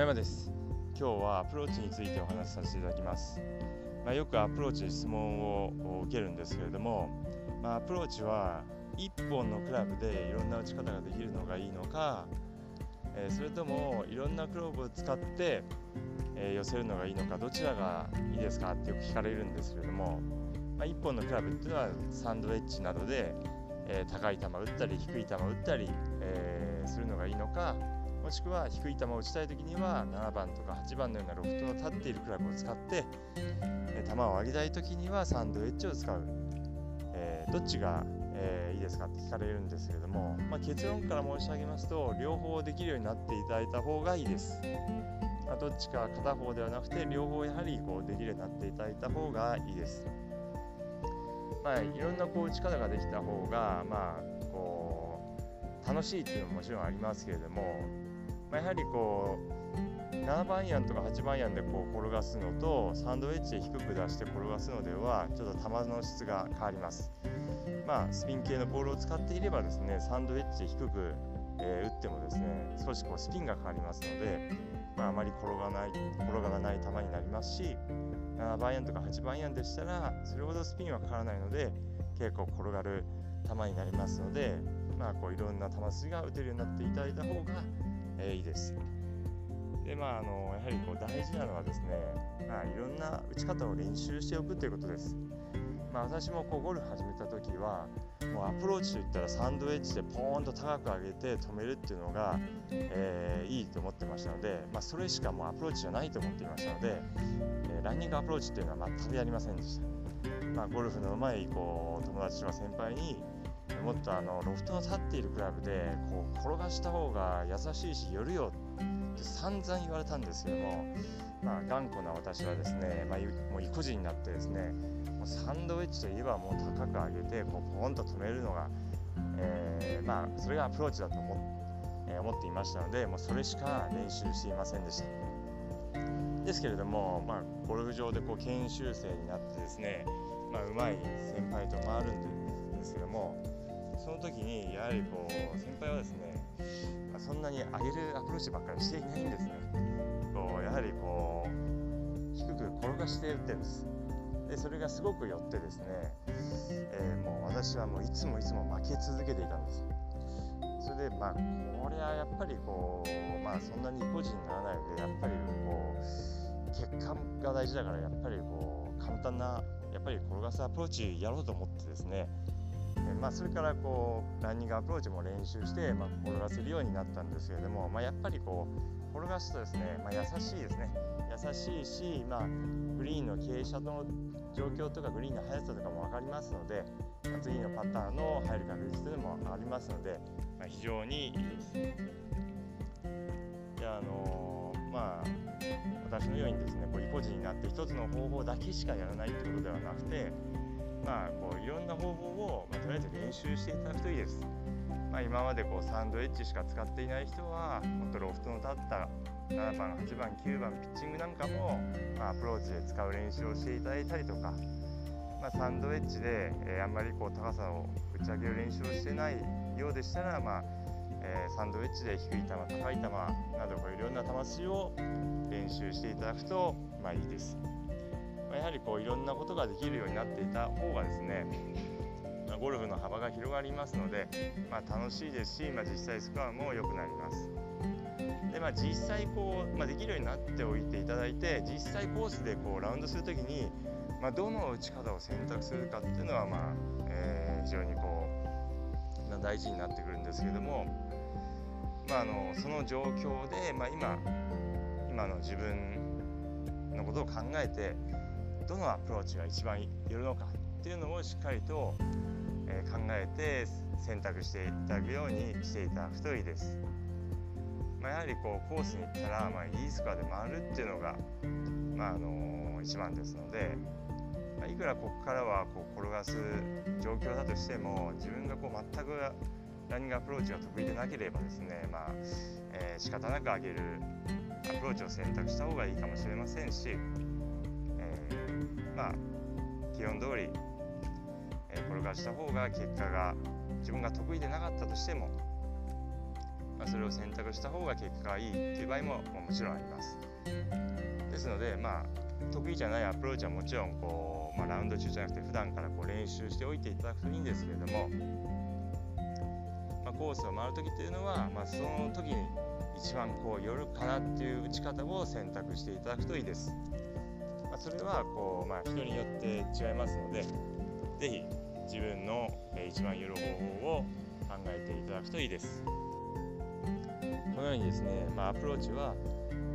山です。今日はアプローチについてお話しさせていただきます、まあ、よくアプローチで質問を受けるんですけれども、まあ、アプローチは1本のクラブでいろんな打ち方ができるのがいいのか、えー、それともいろんなクラブを使って、えー、寄せるのがいいのかどちらがいいですかってよく聞かれるんですけれども、まあ、1本のクラブっていうのはサンドウェッジなどで、えー、高い球打ったり低い球打ったり、えするのがいいのかもしくは低い球を打ちたい時には7番とか8番のようなロフトの立っているクラブを使って、え球を上げたい時にはサンドウェッジを使う、えー、どっちが、えー、いいですかって聞かれるんですけれども、まあ、結論から申し上げますと両方できるようになっていただいた方がいいです、まあ、どっちか片方ではなくて両方やはりこうできるようになっていただいた方がいいです。まあいろんなこう打ち方ができた方がまあこう楽しいっていうのももちろんありますけれどもまあ、やはりこう7番アイアンとか8番アイアンでこう転がすのとサンドウェッジで低く出して転がすのではちょっと球の質が変わります。まあ、スピン系のボールを使っていればですねサンドウェッジで低く、えー、打ってもですね少しこうスピンが変わりますので、まあ、あまり転がない転がらない球になりますし7番アイアンとか8番アイアンでしたらそれほどスピンは変わらないので結構転がる球になりますので、まあ、こういろんな球筋が打てるようになっていただいた方がえー、いいです。でまあ、あのやはりこう大事なのはですね、まあ、いろんな打ち方を練習しておくということです。まあ、私もこうゴルフ始めた時はもうアプローチといったらサンドウェッジでポーンと高く上げて止めるっていうのが、えー、いいと思ってましたので、まあ、それしかもうアプローチじゃないと思っていましたので、えー、ランニングアプローチっていうのは全くやりませんでした。まあ、ゴルフの上手いこう友達とか先輩にもっとあのロフトの立っているクラブでこう転がした方が優しいし寄るよって散々言われたんですけども、まあ、頑固な私はですね、まあ、もう意固地になってですねもうサンドウェッジといえばもう高く上げてこうポンと止めるのが、えー、まあ、それがアプローチだと思,、えー、思っていましたのでもうそれしか練習していませんでした。ですけれども、まあ、ゴルフ場でこう研修生になってですね、まあ、うまい先輩と回るんですけどもその時にやはりこう先輩はですね、ま、そんなに上げるアプローチばっかりしていないんですね。こうやはりこう低く転がして打ってるんです。でそれがすごく寄ってですね、えー、もう私はもういつもいつも負け続けていたんです。それでまあこれはやっぱりこうまあそんなに個人にならないのでやっぱりこう結果が大事だからやっぱりこう簡単なやっぱり転がすアプローチやろうと思ってですねまあ、それからこうランニングアプローチも練習して、まあ、転がせるようになったんですけれども、まあ、やっぱりこう転がすとですね、まあ、優しいですね優しいし、まあ、グリーンの傾斜の状況とかグリーンの速さとかも分かりますので、まあ、次のパターンの入る確率というのもありますので、まあ、非常にいいです。であのー、まあ私のようにですねこう意固地になって一つの方法だけしかやらないってことではなくてまあ、こういろんな方法を、まあ、とりあえず練習していただくといいです。まあ、今までこうサンドエッジしか使っていない人はもっとロフトの立った7番8番9番ピッチングなんかも、まあ、アプローチで使う練習をしていただいたりとか、まあ、サンドエッジで、えー、あんまりこう高さを打ち上げる練習をしてないようでしたら、まあえー、サンドエッジで低い球高い球などこういろんな球筋を練習していただくと、まあ、いいです。ま、やはりこういろんなことができるようになっていた方がですね、ゴルフの幅が広がりますので、まあ、楽しいですし、まあ、実際スコアも良くなります。でまあ、実際こう、まあ、できるようになっておいていただいて実際コースでこうラウンドする時に、まあ、どの打ち方を選択するかっていうのは、まあえー、非常にこう、ま、大事になってくるんですけども、まあ、あのその状況で、ま、今今の自分のことを考えてどのアプローチが一番よるのかっていうのをしっかりと、え考えて選択していただくようにしていただくといいです。まあ、やはりこうコースに行ったら、まあ、いいスコアで回るっていうのが、まあ、あの一番ですので、まあ、いくらここからはこう転がす状況だとしても自分がこう全くランニングアプローチが得意でなければですね、まあえ、仕方なく上げるアプローチを選択した方がいいかもしれませんしまあ基本通り、えー、転がした方が結果が自分が得意でなかったとしても、まあ、それを選択した方が結果がいいっていう場合ももちろんありますですのでまあ得意じゃないアプローチはもちろんこう、まあ、ラウンド中じゃなくて普段からこう練習しておいていただくといいんですけれども、まあ、コースを回る時っていうのは、まあ、その時に一番こう寄るかなっていう打ち方を選択していただくといいです。それはこう、まあ、人によって違いますので是非自分の一番寄る方法を考えていただくといいです。このようにですね、まあ、アプローチは、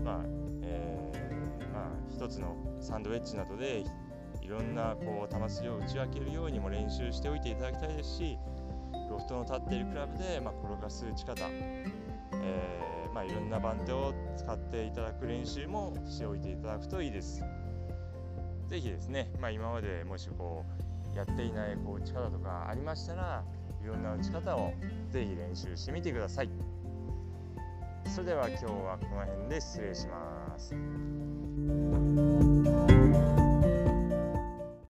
まあえー、まあ、一つのサンドウェッジなどでいろんなこう球筋を打ち分けるようにも練習しておいていただきたいですしロフトの立っているクラブで、まあ、転がす打ち方、えー、まあ、いろんな番手を使っていただく練習もしておいていただくといいです。ぜひですね、まあ、今までもしこうやっていないこう打ち方とかありましたらいろんな打ち方を是非練習してみてください。それでは今日はこの辺で失礼します。